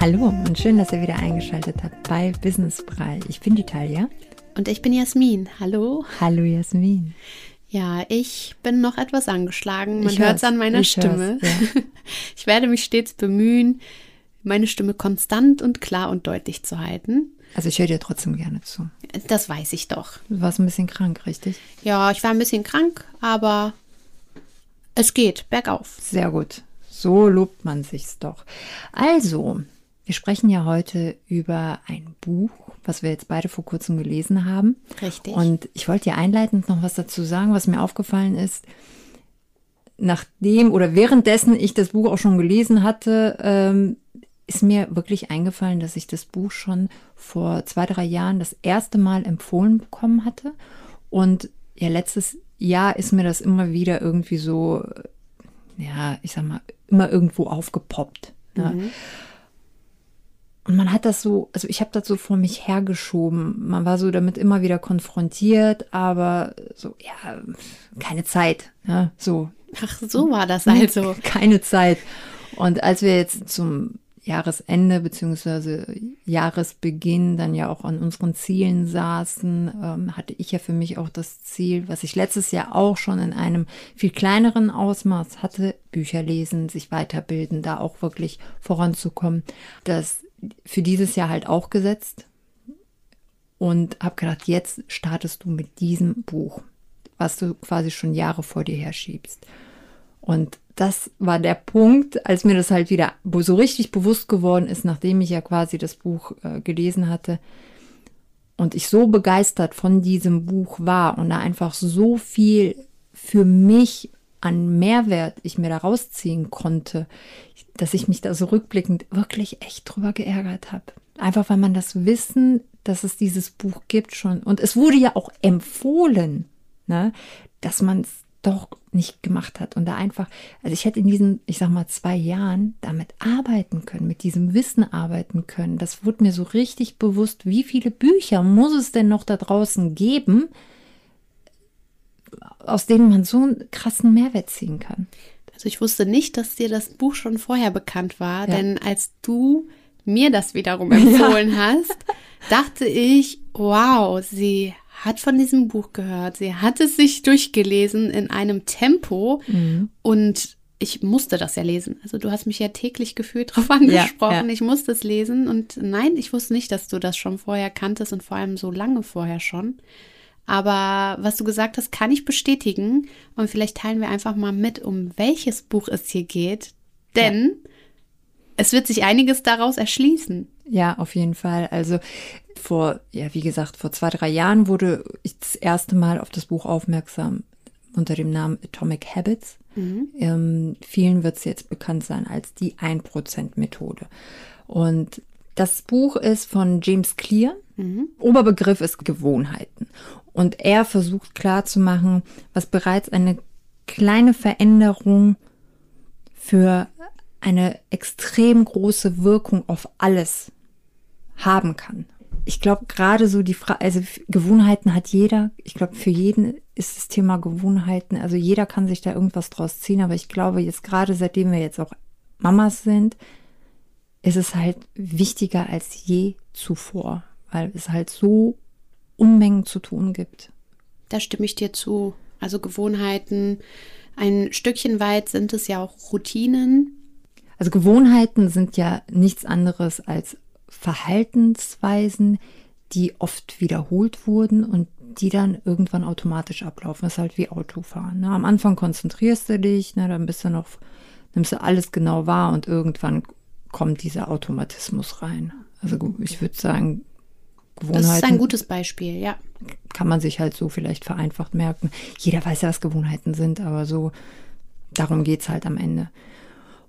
Hallo und schön, dass ihr wieder eingeschaltet habt bei Business Brei. Ich bin die Talia. Und ich bin Jasmin. Hallo. Hallo Jasmin. Ja, ich bin noch etwas angeschlagen. Man hört es an meiner Stimme. Ja. Ich werde mich stets bemühen, meine Stimme konstant und klar und deutlich zu halten. Also ich höre dir trotzdem gerne zu. Das weiß ich doch. Du warst ein bisschen krank, richtig? Ja, ich war ein bisschen krank, aber es geht bergauf. Sehr gut. So lobt man sich's doch. Also, wir sprechen ja heute über ein Buch, was wir jetzt beide vor kurzem gelesen haben. Richtig. Und ich wollte dir einleitend noch was dazu sagen, was mir aufgefallen ist. Nachdem oder währenddessen ich das Buch auch schon gelesen hatte, ähm, ist mir wirklich eingefallen, dass ich das Buch schon vor zwei, drei Jahren das erste Mal empfohlen bekommen hatte. Und ja, letztes Jahr ist mir das immer wieder irgendwie so, ja, ich sag mal, immer irgendwo aufgepoppt. Ne? Mhm. Und man hat das so, also ich habe das so vor mich hergeschoben. Man war so damit immer wieder konfrontiert, aber so, ja, keine Zeit. Ja, so. Ach, so war das also. Keine Zeit. Und als wir jetzt zum Jahresende beziehungsweise Jahresbeginn dann ja auch an unseren Zielen saßen, ähm, hatte ich ja für mich auch das Ziel, was ich letztes Jahr auch schon in einem viel kleineren Ausmaß hatte, Bücher lesen, sich weiterbilden, da auch wirklich voranzukommen, dass für dieses Jahr halt auch gesetzt und habe gedacht, jetzt startest du mit diesem Buch, was du quasi schon Jahre vor dir herschiebst. Und das war der Punkt, als mir das halt wieder so richtig bewusst geworden ist, nachdem ich ja quasi das Buch äh, gelesen hatte und ich so begeistert von diesem Buch war und da einfach so viel für mich an Mehrwert ich mir da rausziehen konnte, dass ich mich da so rückblickend wirklich echt drüber geärgert habe. Einfach weil man das Wissen, dass es dieses Buch gibt schon. Und es wurde ja auch empfohlen, ne, dass man es doch nicht gemacht hat. Und da einfach, also ich hätte in diesen, ich sag mal, zwei Jahren damit arbeiten können, mit diesem Wissen arbeiten können. Das wurde mir so richtig bewusst, wie viele Bücher muss es denn noch da draußen geben, aus denen man so einen krassen Mehrwert ziehen kann. Also ich wusste nicht, dass dir das Buch schon vorher bekannt war, ja. denn als du mir das wiederum empfohlen ja. hast, dachte ich, wow, sie hat von diesem Buch gehört, sie hat es sich durchgelesen in einem Tempo mhm. und ich musste das ja lesen. Also du hast mich ja täglich gefühlt darauf angesprochen. Ja, ja. Ich musste es lesen und nein, ich wusste nicht, dass du das schon vorher kanntest und vor allem so lange vorher schon. Aber was du gesagt hast, kann ich bestätigen. Und vielleicht teilen wir einfach mal mit, um welches Buch es hier geht. Denn ja. es wird sich einiges daraus erschließen. Ja, auf jeden Fall. Also vor, ja, wie gesagt, vor zwei, drei Jahren wurde ich das erste Mal auf das Buch aufmerksam unter dem Namen Atomic Habits. Mhm. Ähm, vielen wird es jetzt bekannt sein als die 1%-Methode. Und das Buch ist von James Clear. Mhm. Oberbegriff ist Gewohnheiten. Und er versucht klarzumachen, was bereits eine kleine Veränderung für eine extrem große Wirkung auf alles haben kann. Ich glaube, gerade so die Frage, also Gewohnheiten hat jeder. Ich glaube, für jeden ist das Thema Gewohnheiten, also jeder kann sich da irgendwas draus ziehen, aber ich glaube, jetzt gerade seitdem wir jetzt auch Mamas sind, ist es halt wichtiger als je zuvor, weil es halt so Unmengen zu tun gibt. Da stimme ich dir zu. Also Gewohnheiten, ein Stückchen weit sind es ja auch Routinen. Also Gewohnheiten sind ja nichts anderes als Verhaltensweisen, die oft wiederholt wurden und die dann irgendwann automatisch ablaufen. Das ist halt wie Autofahren. Ne? Am Anfang konzentrierst du dich, ne? dann bist du noch, nimmst du alles genau wahr und irgendwann kommt dieser Automatismus rein. Also ich würde sagen, Gewohnheiten. Das ist ein gutes Beispiel, ja. Kann man sich halt so vielleicht vereinfacht merken. Jeder weiß ja, was Gewohnheiten sind, aber so, darum geht es halt am Ende.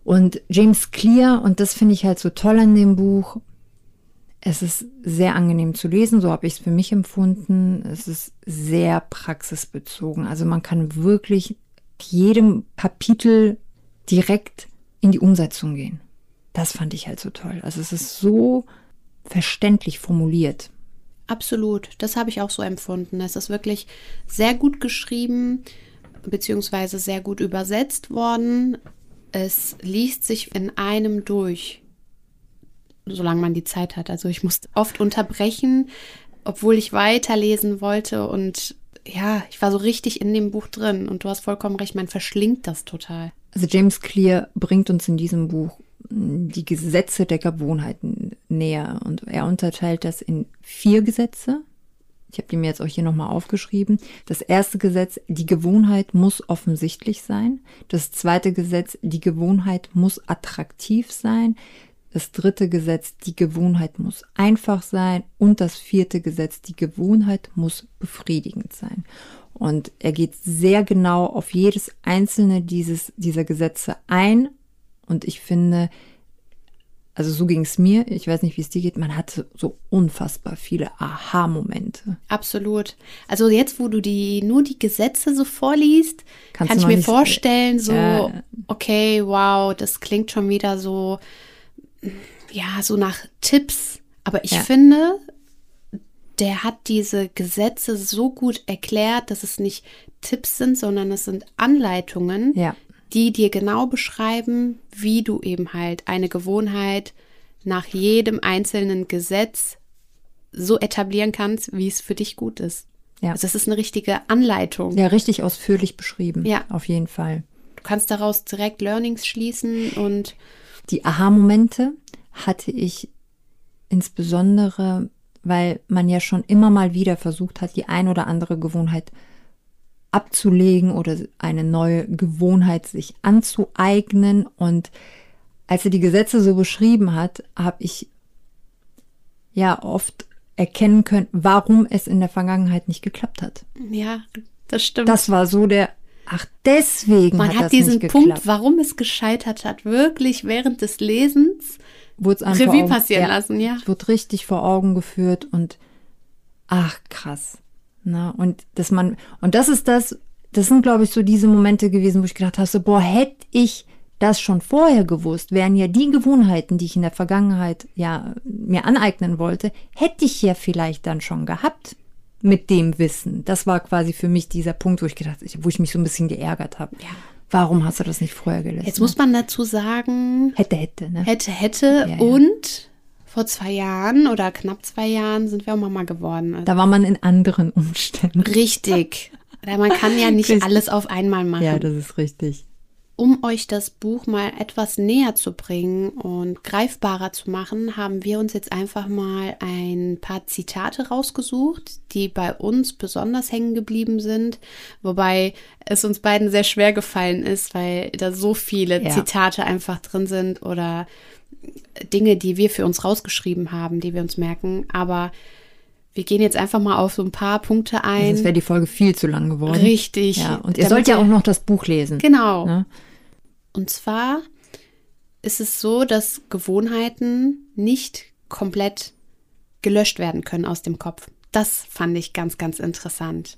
Und James Clear, und das finde ich halt so toll an dem Buch, es ist sehr angenehm zu lesen, so habe ich es für mich empfunden. Es ist sehr praxisbezogen. Also man kann wirklich jedem Kapitel direkt in die Umsetzung gehen. Das fand ich halt so toll. Also es ist so verständlich formuliert. Absolut, das habe ich auch so empfunden. Es ist wirklich sehr gut geschrieben, beziehungsweise sehr gut übersetzt worden. Es liest sich in einem durch, solange man die Zeit hat. Also ich musste oft unterbrechen, obwohl ich weiterlesen wollte und ja, ich war so richtig in dem Buch drin und du hast vollkommen recht, man verschlingt das total. Also James Clear bringt uns in diesem Buch die Gesetze der Gewohnheiten näher und er unterteilt das in vier Gesetze. Ich habe die mir jetzt auch hier nochmal aufgeschrieben. Das erste Gesetz, die Gewohnheit muss offensichtlich sein. Das zweite Gesetz, die Gewohnheit muss attraktiv sein. Das dritte Gesetz, die Gewohnheit muss einfach sein. Und das vierte Gesetz, die Gewohnheit muss befriedigend sein. Und er geht sehr genau auf jedes einzelne dieses, dieser Gesetze ein. Und ich finde, also so ging es mir, ich weiß nicht, wie es dir geht, man hatte so unfassbar viele Aha-Momente. Absolut. Also jetzt, wo du die nur die Gesetze so vorliest, Kannst kann ich mir vorstellen, so, äh, okay, wow, das klingt schon wieder so ja, so nach Tipps. Aber ich ja. finde, der hat diese Gesetze so gut erklärt, dass es nicht Tipps sind, sondern es sind Anleitungen, ja. die dir genau beschreiben, wie du eben halt eine Gewohnheit nach jedem einzelnen Gesetz so etablieren kannst, wie es für dich gut ist. Ja. Also es ist eine richtige Anleitung. Ja, richtig ausführlich beschrieben. Ja. Auf jeden Fall. Du kannst daraus direkt Learnings schließen und die Aha-Momente hatte ich insbesondere, weil man ja schon immer mal wieder versucht hat, die ein oder andere Gewohnheit abzulegen oder eine neue Gewohnheit sich anzueignen. Und als er die Gesetze so beschrieben hat, habe ich ja oft erkennen können, warum es in der Vergangenheit nicht geklappt hat. Ja, das stimmt. Das war so der Ach, deswegen. Man hat, hat diesen Punkt, warum es gescheitert hat, wirklich während des Lesens Revue passieren ja, lassen, ja. Es wird richtig vor Augen geführt und ach, krass. Na, und dass man, und das ist das, das sind, glaube ich, so diese Momente gewesen, wo ich gedacht habe, so, boah, hätte ich das schon vorher gewusst, wären ja die Gewohnheiten, die ich in der Vergangenheit ja mir aneignen wollte, hätte ich ja vielleicht dann schon gehabt mit dem Wissen. Das war quasi für mich dieser Punkt, wo ich gedacht, wo ich mich so ein bisschen geärgert habe. Ja. Warum hast du das nicht vorher gelesen? Jetzt muss man dazu sagen. Hätte, hätte, ne? Hätte, hätte. Ja, ja. Und vor zwei Jahren oder knapp zwei Jahren sind wir auch Mama geworden. Da war man in anderen Umständen. Richtig. man kann ja nicht alles auf einmal machen. Ja, das ist richtig um euch das Buch mal etwas näher zu bringen und greifbarer zu machen, haben wir uns jetzt einfach mal ein paar Zitate rausgesucht, die bei uns besonders hängen geblieben sind, wobei es uns beiden sehr schwer gefallen ist, weil da so viele ja. Zitate einfach drin sind oder Dinge, die wir für uns rausgeschrieben haben, die wir uns merken, aber wir gehen jetzt einfach mal auf so ein paar Punkte ein. Sonst wäre die Folge viel zu lang geworden. Richtig. Ja, und ihr sollt ja auch noch das Buch lesen. Genau. Ne? Und zwar ist es so, dass Gewohnheiten nicht komplett gelöscht werden können aus dem Kopf. Das fand ich ganz, ganz interessant.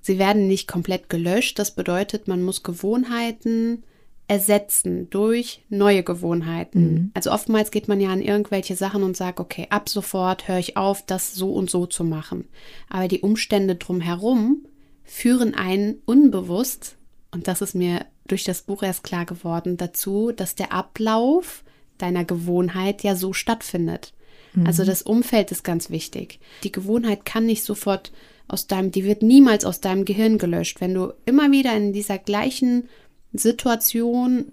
Sie werden nicht komplett gelöscht. Das bedeutet, man muss Gewohnheiten ersetzen durch neue Gewohnheiten. Mhm. Also oftmals geht man ja an irgendwelche Sachen und sagt, okay, ab sofort höre ich auf, das so und so zu machen. Aber die Umstände drumherum führen einen unbewusst, und das ist mir durch das Buch erst klar geworden dazu, dass der Ablauf deiner Gewohnheit ja so stattfindet. Mhm. Also das Umfeld ist ganz wichtig. Die Gewohnheit kann nicht sofort aus deinem, die wird niemals aus deinem Gehirn gelöscht. Wenn du immer wieder in dieser gleichen Situation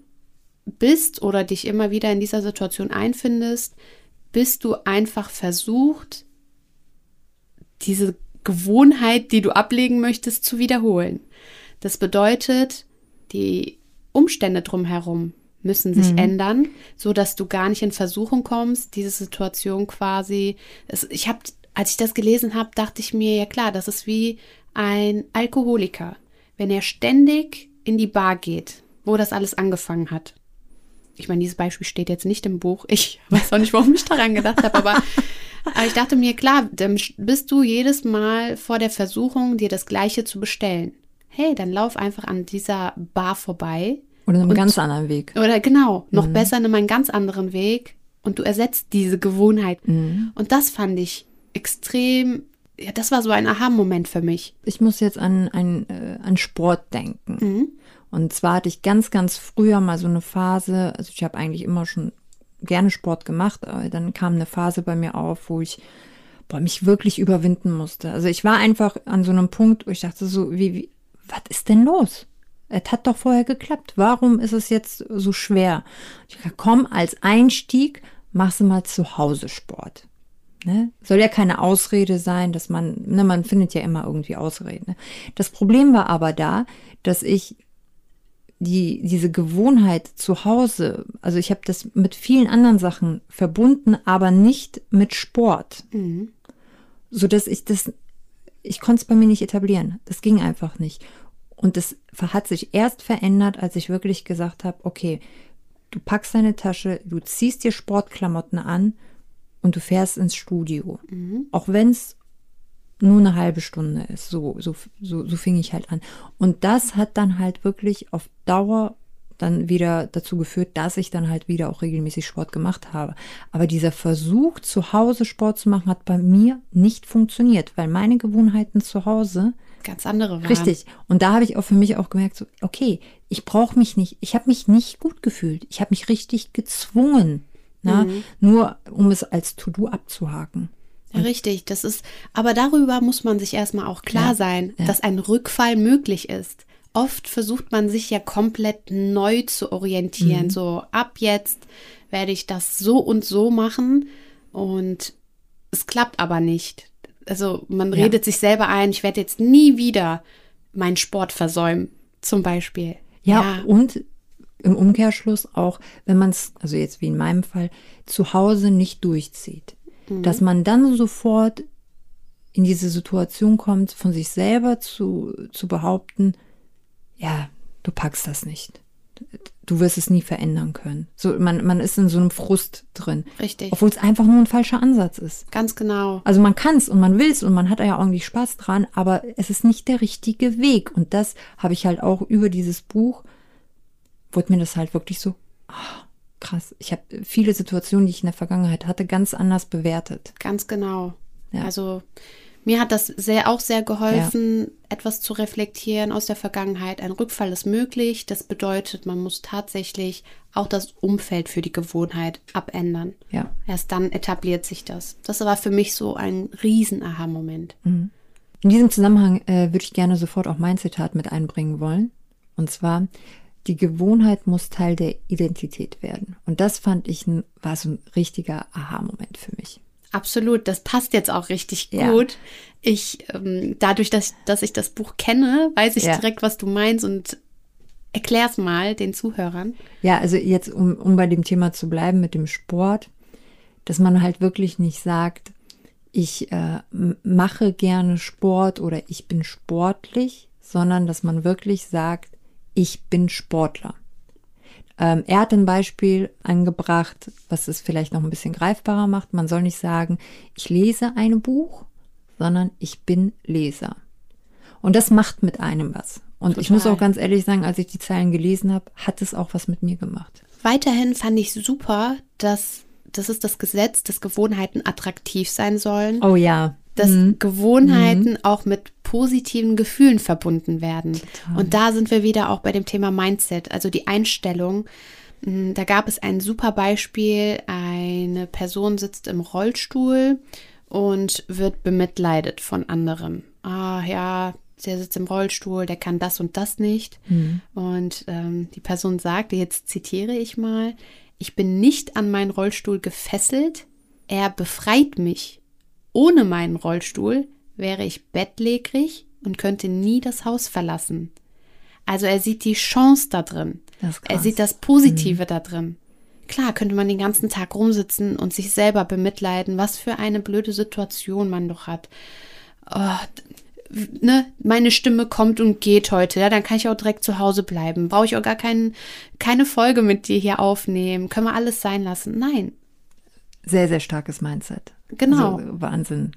bist oder dich immer wieder in dieser Situation einfindest, bist du einfach versucht, diese Gewohnheit, die du ablegen möchtest, zu wiederholen. Das bedeutet, die Umstände drumherum müssen sich mhm. ändern, so dass du gar nicht in Versuchung kommst, diese Situation quasi. Es, ich habe, als ich das gelesen habe, dachte ich mir, ja klar, das ist wie ein Alkoholiker, wenn er ständig in die Bar geht, wo das alles angefangen hat. Ich meine, dieses Beispiel steht jetzt nicht im Buch. Ich weiß auch nicht, warum ich daran gedacht habe, aber, aber ich dachte mir, klar, dann bist du jedes Mal vor der Versuchung, dir das Gleiche zu bestellen hey, dann lauf einfach an dieser Bar vorbei. Oder einem und, ganz anderen Weg. Oder genau, noch mhm. besser nimm einen ganz anderen Weg und du ersetzt diese Gewohnheit. Mhm. Und das fand ich extrem, ja, das war so ein Aha-Moment für mich. Ich muss jetzt an, an, äh, an Sport denken. Mhm. Und zwar hatte ich ganz, ganz früher mal so eine Phase, also ich habe eigentlich immer schon gerne Sport gemacht, aber dann kam eine Phase bei mir auf, wo ich boah, mich wirklich überwinden musste. Also ich war einfach an so einem Punkt, wo ich dachte so, wie, wie was ist denn los? Es hat doch vorher geklappt. Warum ist es jetzt so schwer? Ich dachte, komm, als Einstieg machst du mal zu Hause Sport. Ne? Soll ja keine Ausrede sein, dass man, ne, man findet ja immer irgendwie Ausreden. Ne? Das Problem war aber da, dass ich die, diese Gewohnheit zu Hause, also ich habe das mit vielen anderen Sachen verbunden, aber nicht mit Sport. Mhm. So dass ich das, ich konnte es bei mir nicht etablieren. Das ging einfach nicht. Und das hat sich erst verändert, als ich wirklich gesagt habe, okay, du packst deine Tasche, du ziehst dir Sportklamotten an und du fährst ins Studio. Auch wenn es nur eine halbe Stunde ist. So, so, so, so fing ich halt an. Und das hat dann halt wirklich auf Dauer dann wieder dazu geführt, dass ich dann halt wieder auch regelmäßig Sport gemacht habe. Aber dieser Versuch, zu Hause Sport zu machen, hat bei mir nicht funktioniert, weil meine Gewohnheiten zu Hause Ganz andere waren. Richtig. Und da habe ich auch für mich auch gemerkt, so, okay, ich brauche mich nicht, ich habe mich nicht gut gefühlt. Ich habe mich richtig gezwungen, na, nur um es als To-Do abzuhaken. Ja, richtig, das ist, aber darüber muss man sich erstmal auch klar Ja, sein, ja. dass ein Rückfall möglich ist. Oft versucht man sich ja komplett neu zu orientieren. Mhm. So, ab jetzt werde ich das so und so machen und es klappt aber nicht. Also man Ja. redet sich selber ein, ich werde jetzt nie wieder meinen Sport versäumen, zum Beispiel. Ja, und im Umkehrschluss auch, wenn man es, also jetzt wie in meinem Fall, zu Hause nicht durchzieht, dass man dann sofort in diese Situation kommt, von sich selber zu, zu behaupten, ja, du packst das nicht. Du wirst es nie verändern können. So, man, man ist in so einem Frust drin. Richtig. Obwohl es einfach nur ein falscher Ansatz ist. Ganz genau. Also man kann es und man will es und man hat ja irgendwie Spaß dran, aber es ist nicht der richtige Weg. Und das habe ich halt auch über dieses Buch, wurde mir das halt wirklich so, ah, krass. Ich habe viele Situationen, die ich in der Vergangenheit hatte, ganz anders bewertet. Ganz genau. Ja. Also mir hat das sehr auch sehr geholfen, etwas zu reflektieren aus der Vergangenheit. Ein Rückfall ist möglich. Das bedeutet, man muss tatsächlich auch das Umfeld für die Gewohnheit abändern. Ja. Erst dann etabliert sich das. Das war für mich so ein riesen Aha-Moment. In diesem Zusammenhang äh, würde ich gerne sofort auch mein Zitat mit einbringen wollen. Und zwar, die Gewohnheit muss Teil der Identität werden. Und das fand ich, ein, war so ein richtiger Aha-Moment für mich. Absolut, das passt jetzt auch richtig Ja. gut. Ich, ähm, dadurch, dass, dass ich das Buch kenne, weiß ich Ja. direkt, was du meinst und erklär's mal den Zuhörern. Ja, also jetzt, um, um bei dem Thema zu bleiben mit dem Sport, dass man halt wirklich nicht sagt, ich äh, mache gerne Sport oder ich bin sportlich, sondern dass man wirklich sagt, ich bin Sportler. Ähm, er hat ein Beispiel angebracht, was es vielleicht noch ein bisschen greifbarer macht. Man soll nicht sagen, ich lese ein Buch, sondern ich bin Leser. Und das macht mit einem was. Und ich muss Total. auch ganz ehrlich sagen, als ich die Zeilen gelesen habe, hat es auch was mit mir gemacht. Weiterhin fand ich super, dass das ist das Gesetz, dass Gewohnheiten attraktiv sein sollen, Oh ja. Dass Gewohnheiten auch mit positiven Gefühlen verbunden werden. Und da sind wir wieder auch bei dem Thema Mindset, also die Einstellung. Mm, Da gab es ein super Beispiel. Eine Person sitzt im Rollstuhl und wird bemitleidet von anderen. Ah ja, der sitzt im Rollstuhl, der kann das und das nicht. Und ähm, die Person sagte, jetzt zitiere ich mal, ich bin nicht an meinen Rollstuhl gefesselt, er befreit mich. Ohne meinen Rollstuhl wäre ich bettlägerig und könnte nie das Haus verlassen. Also er sieht die Chance da drin. Er sieht das Positive da drin. Klar könnte man den ganzen Tag rumsitzen und sich selber bemitleiden, was für eine blöde Situation man doch hat. Oh, ne, meine Stimme kommt und geht heute, ja, dann kann ich auch direkt zu Hause bleiben. Brauche ich auch gar kein, keine Folge mit dir hier aufnehmen. Können wir alles sein lassen? Nein. Sehr, sehr starkes Mindset. Genau. Also, Wahnsinn.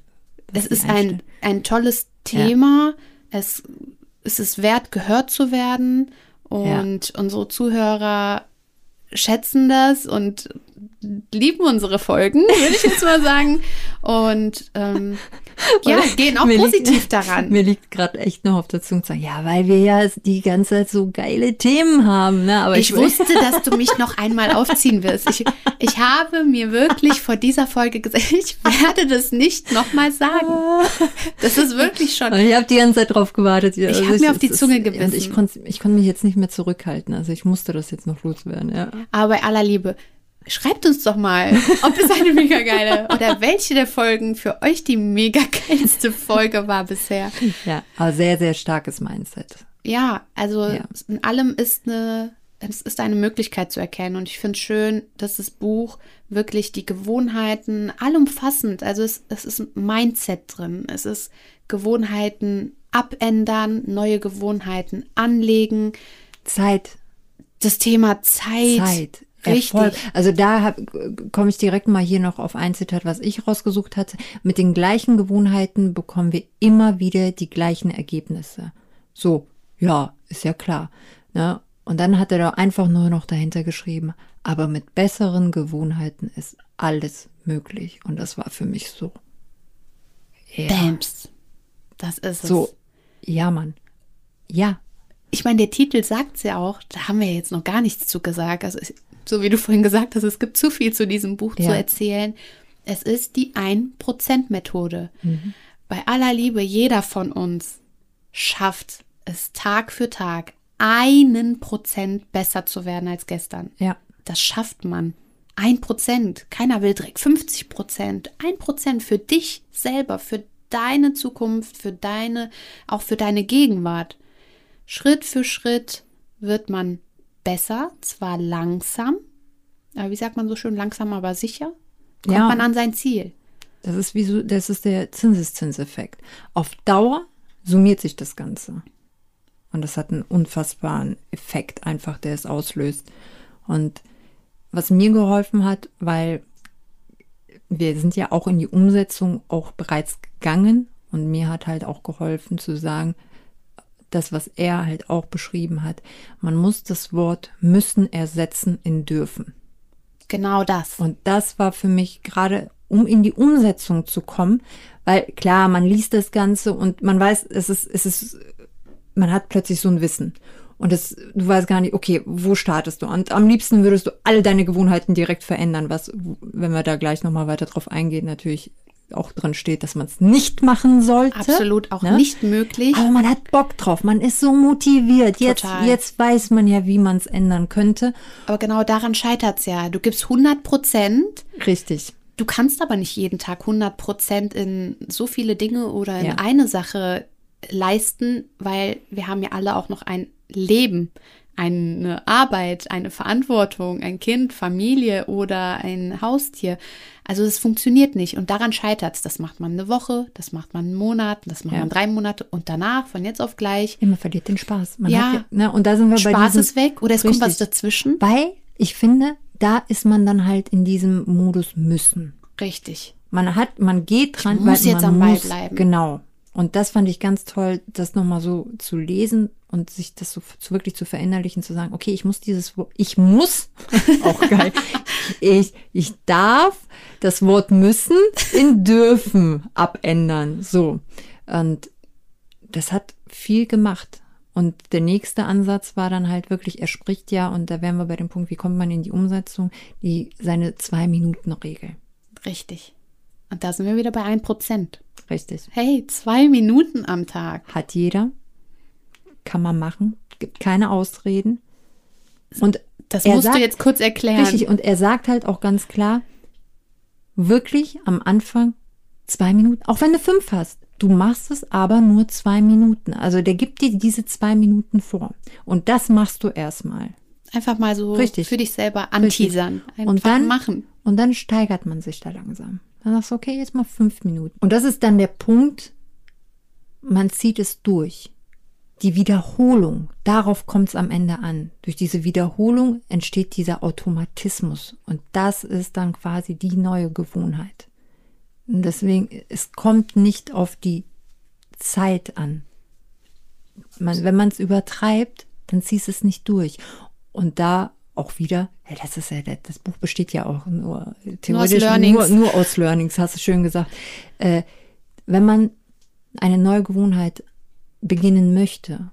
Es ist ein, ein tolles Thema. Es, es ist wert, gehört zu werden. Und unsere Zuhörer schätzen das und lieben unsere Folgen, würde ich jetzt mal sagen. Und ähm, ja, gehen auch positiv liegt, daran. Mir liegt gerade echt noch auf der Zunge zu sagen, ja, weil wir ja die ganze Zeit so geile Themen haben. Ne? Aber ich, ich, wusste, dass du mich noch einmal aufziehen wirst. Ich, ich habe mir wirklich vor dieser Folge gesagt, ich werde das nicht nochmal sagen. Das ist wirklich schon. ich habe die ganze Zeit drauf gewartet. Ich habe mir auf die Zunge gebissen. Und ich konnte ich konnt mich jetzt nicht mehr zurückhalten. Also ich musste das jetzt noch loswerden. Ja. Aber bei aller Liebe, Schreibt uns doch mal, ob es eine mega geile oder welche der Folgen für euch die mega geilste Folge war bisher. Ja, aber sehr, sehr starkes Mindset. Ja, also ja. in allem ist eine, es ist eine Möglichkeit zu erkennen und ich finde es schön, dass das Buch wirklich die Gewohnheiten allumfassend, also es, es ist ein Mindset drin, es ist Gewohnheiten abändern, neue Gewohnheiten anlegen. Zeit. Das Thema Zeit. Zeit Erfolg. Also da komme ich direkt mal hier noch auf ein Zitat, was ich rausgesucht hatte. Mit den gleichen Gewohnheiten bekommen wir immer wieder die gleichen Ergebnisse. So, ja, ist ja klar. Ne? Und dann hat er da einfach nur noch dahinter geschrieben, aber mit besseren Gewohnheiten ist alles möglich. Und das war für mich so. Ja. Bams. Das ist es. So, ja, Mann. Ja. Ich meine, der Titel sagt es ja auch, da haben wir jetzt noch gar nichts zu gesagt. Also so wie du vorhin gesagt hast, es gibt zu viel zu diesem Buch ja. zu erzählen. Es ist die 1%-Methode. Mhm. Bei aller Liebe, jeder von uns schafft es Tag für Tag, einen Prozent besser zu werden als gestern. Ja. Das schafft man. Ein Prozent. Keiner will direkt 50 Prozent. Ein Prozent für dich selber, für deine Zukunft, für deine, auch für deine Gegenwart. Schritt für Schritt wird man besser, zwar langsam, aber wie sagt man so schön, langsam, aber sicher, kommt ja. man an sein Ziel. Das ist wie so, das ist der Zinseszinseffekt. Auf Dauer summiert sich das Ganze. Und das hat einen unfassbaren Effekt einfach, der es auslöst. Und was mir geholfen hat, weil wir sind ja auch in die Umsetzung auch bereits gegangen und mir hat halt auch geholfen zu sagen, das, was er halt auch beschrieben hat. Man muss das Wort müssen ersetzen in dürfen. Genau das. Und das war für mich gerade, um in die Umsetzung zu kommen, weil klar, man liest das Ganze und man weiß, es ist, es ist, man hat plötzlich so ein Wissen. Und das, du weißt gar nicht, okay, wo startest du? Und am liebsten würdest du alle deine Gewohnheiten direkt verändern, was, wenn wir da gleich nochmal weiter drauf eingehen, natürlich auch drin steht, dass man es nicht machen sollte. Absolut auch ne? nicht möglich. Aber man hat Bock drauf, man ist so motiviert. Jetzt, jetzt weiß man ja, wie man es ändern könnte. Aber genau daran scheitert es ja. Du gibst 100 Prozent. Richtig. Du kannst aber nicht jeden Tag 100 Prozent in so viele Dinge oder in ja. eine Sache leisten, weil wir haben ja alle auch noch ein Leben eine Arbeit, eine Verantwortung, ein Kind, Familie oder ein Haustier. Also es funktioniert nicht und daran scheitert es. Das macht man eine Woche, das macht man einen Monat, das macht ja. man drei Monate und danach von jetzt auf gleich. Ja, man verliert den Spaß. Man ja, ja ne, und da sind wir Spaß bei diesem, ist weg oder es richtig, kommt was dazwischen. Weil ich finde, da ist man dann halt in diesem Modus müssen. Richtig. Man hat, man geht dran, ich muss weil jetzt man am Ball muss, bleiben. Genau. Und das fand ich ganz toll, das nochmal so zu lesen und sich das so zu, wirklich zu verinnerlichen, zu sagen, okay, ich muss dieses Wort, ich muss, auch geil, ich, ich darf das Wort müssen in dürfen abändern. So. Und das hat viel gemacht. Und der nächste Ansatz war dann halt wirklich, er spricht ja, und da wären wir bei dem Punkt, wie kommt man in die Umsetzung, die seine Zwei-Minuten-Regel. Richtig. Und da sind wir wieder bei ein Prozent. Richtig. Hey, zwei Minuten am Tag. Hat jeder. Kann man machen. Gibt keine Ausreden. Und das musst sagt, du jetzt kurz erklären. Richtig. Und er sagt halt auch ganz klar, wirklich am Anfang zwei Minuten, auch wenn du fünf hast. Du machst es aber nur zwei Minuten. Also der gibt dir diese zwei Minuten vor. Und das machst du erstmal. Einfach mal so Richtig. für dich selber anteasern. Einfach und dann machen. Und dann steigert man sich da langsam. Dann sagst du, okay, jetzt mal fünf Minuten. Und das ist dann der Punkt, man zieht es durch. Die Wiederholung, darauf kommt es am Ende an. Durch diese Wiederholung entsteht dieser Automatismus. Und das ist dann quasi die neue Gewohnheit. Und deswegen, es kommt nicht auf die Zeit an. Man, wenn man es übertreibt, dann ziehst es nicht durch. Und da auch wieder, ja, das ist ja, das Buch besteht ja auch nur theoretisch nur, nur, aus Learnings, hast du schön gesagt. Äh, wenn man eine neue Gewohnheit beginnen möchte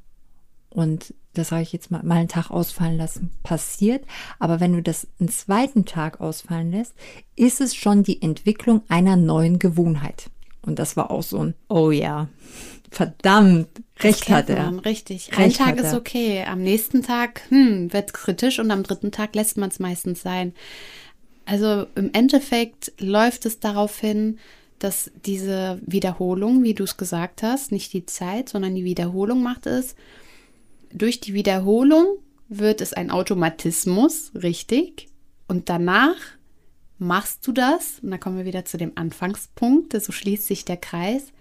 und das sage ich jetzt mal, mal einen Tag ausfallen lassen, passiert. Aber wenn du das einen zweiten Tag ausfallen lässt, ist es schon die Entwicklung einer neuen Gewohnheit. Und das war auch so ein, oh ja, verdammt, recht hat er. Man, richtig. Recht ein Tag ist okay. Am nächsten Tag, hm, wird kritisch und am dritten Tag lässt man es meistens sein. Also im Endeffekt läuft es darauf hin, dass diese Wiederholung, wie du es gesagt hast, nicht die Zeit, sondern die Wiederholung macht es. Durch die Wiederholung wird es ein Automatismus, richtig. Und danach machst du das, und da kommen wir wieder zu dem Anfangspunkt, so schließt sich der Kreis.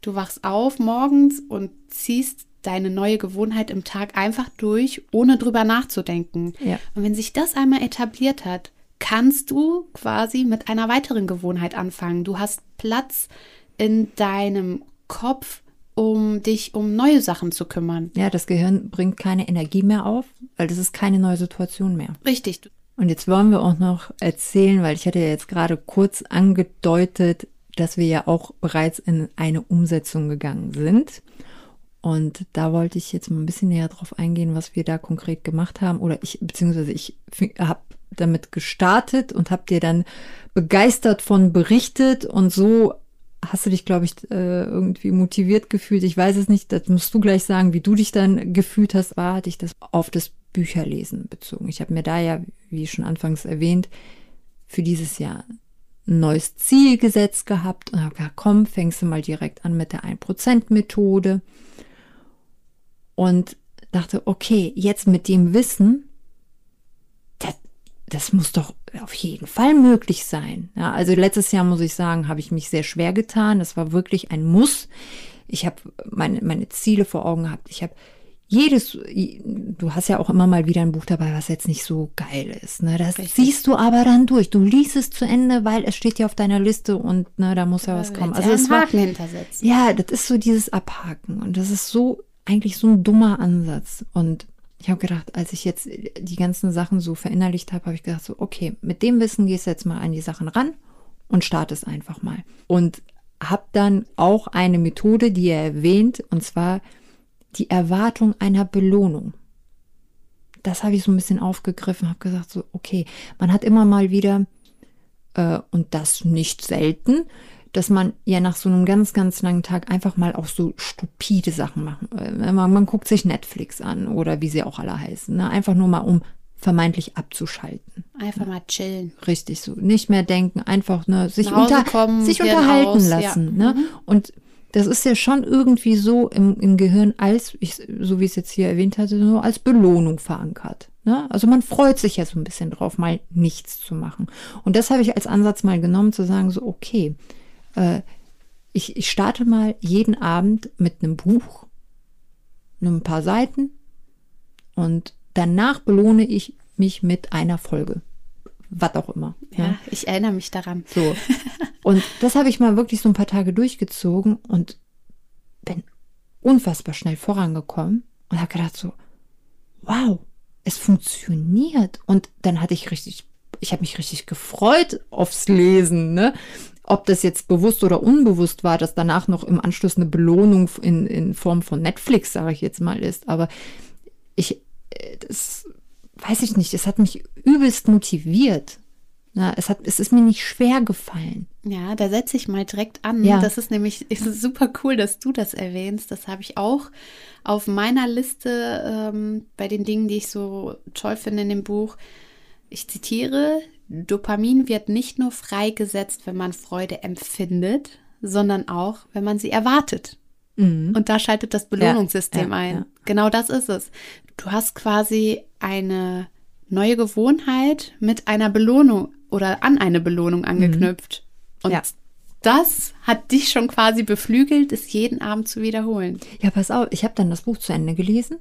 Du wachst auf morgens und ziehst deine neue Gewohnheit im Tag einfach durch, ohne drüber nachzudenken. Ja. Und wenn sich das einmal etabliert hat, kannst du quasi mit einer weiteren Gewohnheit anfangen. Du hast Platz in deinem Kopf, um dich um neue Sachen zu kümmern. Ja, das Gehirn bringt keine Energie mehr auf, weil das ist keine neue Situation mehr. Richtig. Und jetzt wollen wir auch noch erzählen, weil ich hatte ja jetzt gerade kurz angedeutet, dass wir ja auch bereits in eine Umsetzung gegangen sind. Und da wollte ich jetzt mal ein bisschen näher drauf eingehen, was wir da konkret gemacht haben. Oder ich, beziehungsweise ich habe damit gestartet und habe dir dann begeistert von berichtet und so hast du dich, glaube ich, äh, irgendwie motiviert gefühlt. Ich weiß es nicht, das musst du gleich sagen, wie du dich dann gefühlt hast. War, hatte ich das auf das Bücherlesen bezogen. Ich habe mir da ja, wie schon anfangs erwähnt, für dieses Jahr ein neues Ziel gesetzt gehabt und habe gesagt, komm, fängst du mal direkt an mit der 1%-Methode. Und dachte, okay, jetzt mit dem Wissen, das muss doch auf jeden Fall möglich sein. Ja, also letztes Jahr muss ich sagen, habe ich mich sehr schwer getan. Das war wirklich ein Muss. Ich habe meine, meine Ziele vor Augen gehabt. Ich habe jedes, du hast ja auch immer mal wieder ein Buch dabei, was jetzt nicht so geil ist. Ne? Das Richtig. siehst du aber dann durch. Du liest es zu Ende, weil es steht ja auf deiner Liste und ne, da muss ja was kommen. Also es war, hintersetzen. Ja, das ist so dieses Abhaken und das ist so eigentlich so ein dummer Ansatz und ich habe gedacht, als ich jetzt die ganzen Sachen so verinnerlicht habe, habe ich gedacht, so, okay, mit dem Wissen gehst du jetzt mal an die Sachen ran und startest einfach mal. Und habe dann auch eine Methode, die er erwähnt, und zwar die Erwartung einer Belohnung. Das habe ich so ein bisschen aufgegriffen, habe gesagt, so, okay, man hat immer mal wieder, äh, und das nicht selten, dass man ja nach so einem ganz, ganz langen Tag einfach mal auch so stupide Sachen machen. Äh, man, man guckt sich Netflix an oder wie sie auch alle heißen. Ne? Einfach nur mal, um vermeintlich abzuschalten. Einfach mal chillen. Richtig so. Nicht mehr denken, einfach ne, sich, unter, kommen, sich unterhalten aus, lassen. Ja. Ne? Mhm. Und das ist ja schon irgendwie so im, im Gehirn als, ich, so wie ich es jetzt hier erwähnt hatte, nur als Belohnung verankert. Ne? Also man freut sich ja so ein bisschen drauf, mal nichts zu machen. Und das habe ich als Ansatz mal genommen, zu sagen, so, okay, äh, ich, ich starte mal jeden Abend mit einem Buch, ein paar Seiten und danach belohne ich mich mit einer Folge. Was auch immer. Ja, ja, ich erinnere mich daran. So. Und das habe ich mal wirklich so ein paar Tage durchgezogen und bin unfassbar schnell vorangekommen und habe gedacht so, wow, es funktioniert. Und dann hatte ich richtig, ich habe mich richtig gefreut aufs Lesen, ne? Ob das jetzt bewusst oder unbewusst war, dass danach noch im Anschluss eine Belohnung in, in Form von Netflix, sage ich jetzt mal, ist. Aber ich, äh, das weiß ich nicht, es hat mich übelst motiviert. Ja, es, hat, es ist mir nicht schwer gefallen. Ja, da setze ich mal direkt an. Ja. Das ist nämlich ist super cool, dass du das erwähnst. Das habe ich auch auf meiner Liste ähm, bei den Dingen, die ich so toll finde in dem Buch. Ich zitiere, Dopamin wird nicht nur freigesetzt, wenn man Freude empfindet, sondern auch, wenn man sie erwartet. Mhm. Und da schaltet das Belohnungssystem ja, ein. Ja. Genau das ist es. Du hast quasi eine neue Gewohnheit mit einer Belohnung oder an eine Belohnung angeknüpft. Mhm. Und ja. das hat dich schon quasi beflügelt, es jeden Abend zu wiederholen. Ja, pass auf, ich habe dann das Buch zu Ende gelesen,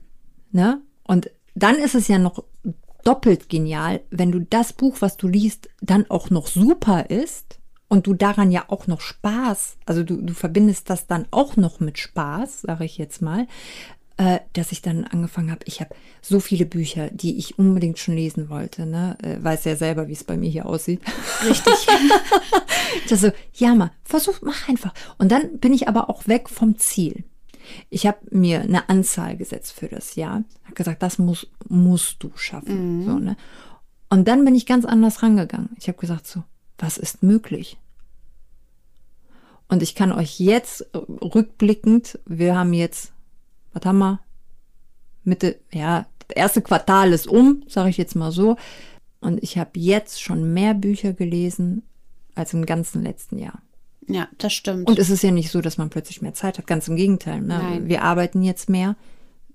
ne? Und dann ist es ja noch doppelt genial, wenn du das Buch, was du liest, dann auch noch super ist und du daran ja auch noch Spaß, also du, du verbindest das dann auch noch mit Spaß, sage ich jetzt mal, äh, dass ich dann angefangen habe, ich habe so viele Bücher, die ich unbedingt schon lesen wollte, ne? Äh, weiß ja selber, wie es bei mir hier aussieht. Richtig. das so, ja mal, versuch, mach einfach. Und dann bin ich aber auch weg vom Ziel. Ich habe mir eine Anzahl gesetzt für das Jahr. Habe gesagt, das muss, musst du schaffen. Mhm. So, ne? Und dann bin ich ganz anders rangegangen. Ich habe gesagt, so, was ist möglich? Und ich kann euch jetzt rückblickend, wir haben jetzt, was haben wir? Mitte, ja, das erste Quartal ist um, sage ich jetzt mal so. Und ich habe jetzt schon mehr Bücher gelesen als im ganzen letzten Jahr. Ja, das stimmt. Und es ist ja nicht so, dass man plötzlich mehr Zeit hat. Ganz im Gegenteil. Ne? Nein. Wir arbeiten jetzt mehr,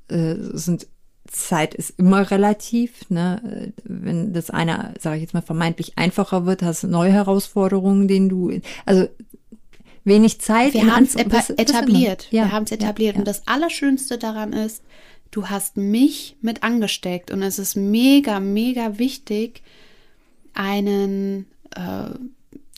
äh, sind Zeit ist immer relativ. Ne? Wenn das eine, sage ich jetzt mal, vermeintlich einfacher wird, hast du neue Herausforderungen, denen du, also wenig Zeit. Wir haben es etabliert. Ja, wir haben es etabliert. Ja, ja. Und das Allerschönste daran ist, du hast mich mit angesteckt. Und es ist mega, mega wichtig, einen, äh,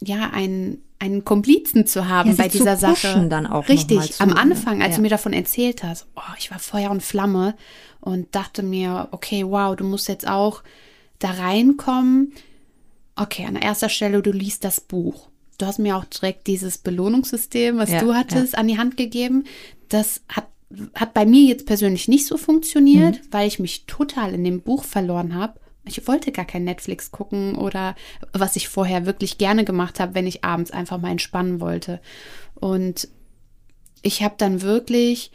ja, einen, einen Komplizen zu haben ja, bei dieser Sache. Dann auch Richtig. Am Anfang, als du mir davon erzählt hast, oh, ich war Feuer und Flamme und dachte mir, okay, wow, du musst jetzt auch da reinkommen. Okay, an erster Stelle, du liest das Buch. Du hast mir auch direkt dieses Belohnungssystem, was ja, du hattest, ja. an die Hand gegeben. Das hat, hat bei mir jetzt persönlich nicht so funktioniert, mhm. weil ich mich total in dem Buch verloren habe. Ich wollte gar kein Netflix gucken oder was ich vorher wirklich gerne gemacht habe, wenn ich abends einfach mal entspannen wollte. Und ich habe dann wirklich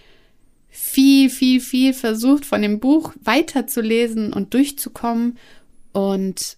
viel, viel, viel versucht, von dem Buch weiterzulesen und durchzukommen. Und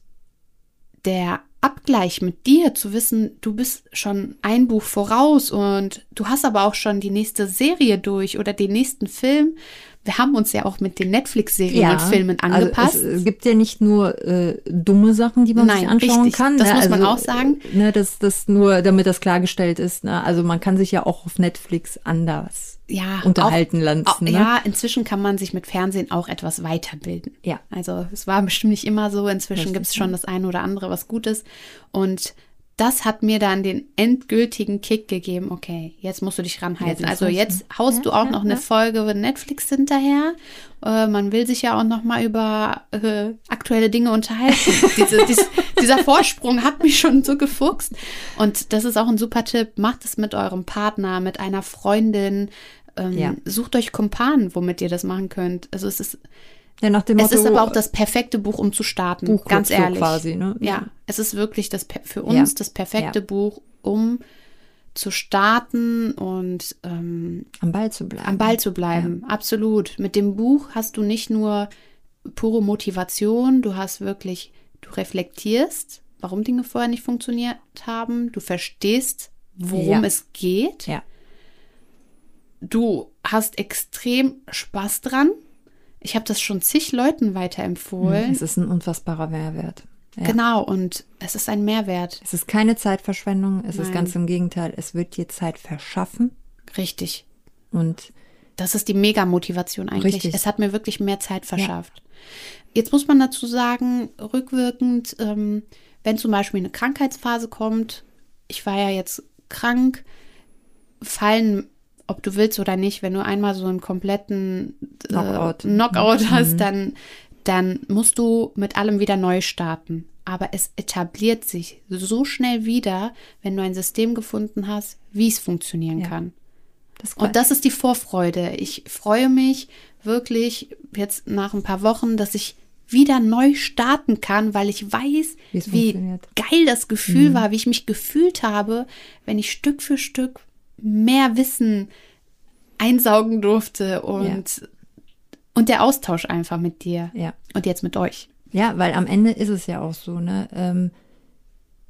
der Abgleich mit dir, zu wissen, du bist schon ein Buch voraus und du hast aber auch schon die nächste Serie durch oder den nächsten Film. Wir haben uns ja auch mit den Netflix-Serien ja, und Filmen angepasst. Also es, es, gibt ja nicht nur äh, dumme Sachen, die man Nein, sich anschauen richtig, kann. Das ne? muss man also, auch sagen. Ne, das, das nur, damit das klargestellt ist. Ne? Also man kann sich ja auch auf Netflix anders ja, unterhalten auch, lassen. Ne? Ja, inzwischen kann man sich mit Fernsehen auch etwas weiterbilden. Ja. Also es war bestimmt nicht immer so. Inzwischen gibt es schon das eine oder andere, was gut ist. Und das hat mir dann den endgültigen Kick gegeben. Okay, jetzt musst du dich ranhalten. Also jetzt haust ja, du auch ja, noch eine Folge Netflix hinterher. Äh, man will sich ja auch noch mal über äh, aktuelle Dinge unterhalten. Diese, dies, dieser Vorsprung hat mich schon so gefuchst. Und das ist auch ein super Tipp. Macht es mit eurem Partner, mit einer Freundin, ähm, ja. Sucht euch Kumpanen, womit ihr das machen könnt. Also es ist. Ja, nach dem Motto, es ist aber auch das perfekte Buch, um zu starten. Buch ganz ehrlich. quasi, ne? Ja. ja, es ist wirklich das für uns ja. das perfekte Buch, um zu starten und ähm, am Ball zu bleiben. Am Ball zu bleiben, absolut. Mit dem Buch hast du nicht nur pure Motivation, du hast wirklich, du reflektierst, warum Dinge vorher nicht funktioniert haben, du verstehst, worum es geht. Ja du hast extrem Spaß dran. Ich habe das schon zig Leuten weiterempfohlen. Es ist ein unfassbarer Mehrwert. Ja. Genau, und es ist ein Mehrwert. Es ist keine Zeitverschwendung, es Nein. ist ganz im Gegenteil, es wird dir Zeit verschaffen. Richtig. Und das ist die Mega-Motivation eigentlich. Richtig. Es hat mir wirklich mehr Zeit verschafft. Ja. Jetzt muss man dazu sagen, rückwirkend, ähm, wenn zum Beispiel eine Krankheitsphase kommt, ich war ja jetzt krank, fallen ob du willst oder nicht, wenn du einmal so einen kompletten äh, Knockout, Knockout hast, mhm. dann, dann musst du mit allem wieder neu starten. Aber es etabliert sich so schnell wieder, wenn du ein System gefunden hast, wie es funktionieren ja. kann. Das Und das ist die Vorfreude. Ich freue mich wirklich jetzt nach ein paar Wochen, dass ich wieder neu starten kann, weil ich weiß, wie geil das Gefühl mhm. war, wie ich mich gefühlt habe, wenn ich Stück für Stück mehr Wissen einsaugen durfte und, ja. und der Austausch einfach mit dir ja. und jetzt mit euch. Ja, weil am Ende ist es ja auch so, ne? Ähm,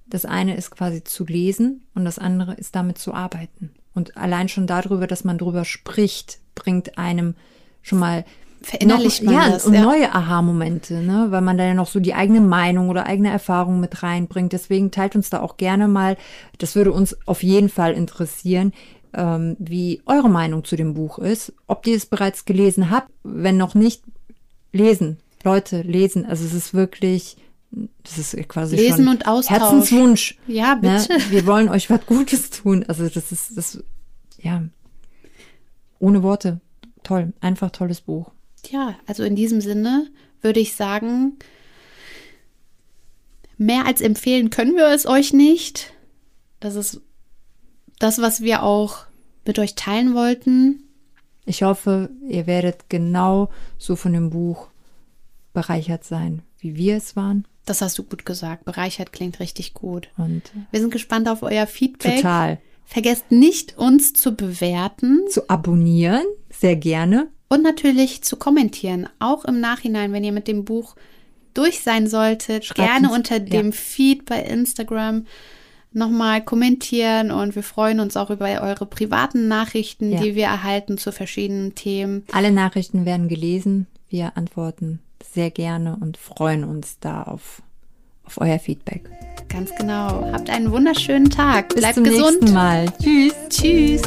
das eine ist quasi zu lesen und das andere ist damit zu arbeiten. Und allein schon darüber, dass man drüber spricht, bringt einem schon mal verinnerlicht noch, man ja, das, ja. neue Aha-Momente, ne? weil man da ja noch so die eigene Meinung oder eigene Erfahrung mit reinbringt. Deswegen teilt uns da auch gerne mal, das würde uns auf jeden Fall interessieren, ähm, wie eure Meinung zu dem Buch ist, ob ihr es bereits gelesen habt, wenn noch nicht, lesen. Leute, lesen. Also es ist wirklich, das ist quasi Lesen schon und Austausch. Herzenswunsch. Ja, ne? bitte. Ne? Wir wollen euch was Gutes tun. Also das ist, das, ja, ohne Worte. toll, einfach tolles Buch. Ja, also in diesem Sinne würde ich sagen, mehr als empfehlen können wir es euch nicht. Das ist das, was wir auch mit euch teilen wollten. Ich hoffe, ihr werdet genau so von dem Buch bereichert sein, wie wir es waren. Das hast du gut gesagt. Bereichert klingt richtig gut. Und wir sind gespannt auf euer Feedback. Total. Vergesst nicht, uns zu bewerten. Zu abonnieren, sehr gerne. Und natürlich zu kommentieren, auch im Nachhinein, wenn ihr mit dem Buch durch sein solltet. Schreibt gerne uns, unter dem ja. Feed bei Instagram nochmal kommentieren und wir freuen uns auch über eure privaten Nachrichten, ja. die wir erhalten zu verschiedenen Themen. Alle Nachrichten werden gelesen. Wir antworten sehr gerne und freuen uns da auf, auf euer Feedback. Ganz genau. Habt einen wunderschönen Tag. Bis Bleibt zum gesund. Nächsten Mal. Tschüss. Tschüss.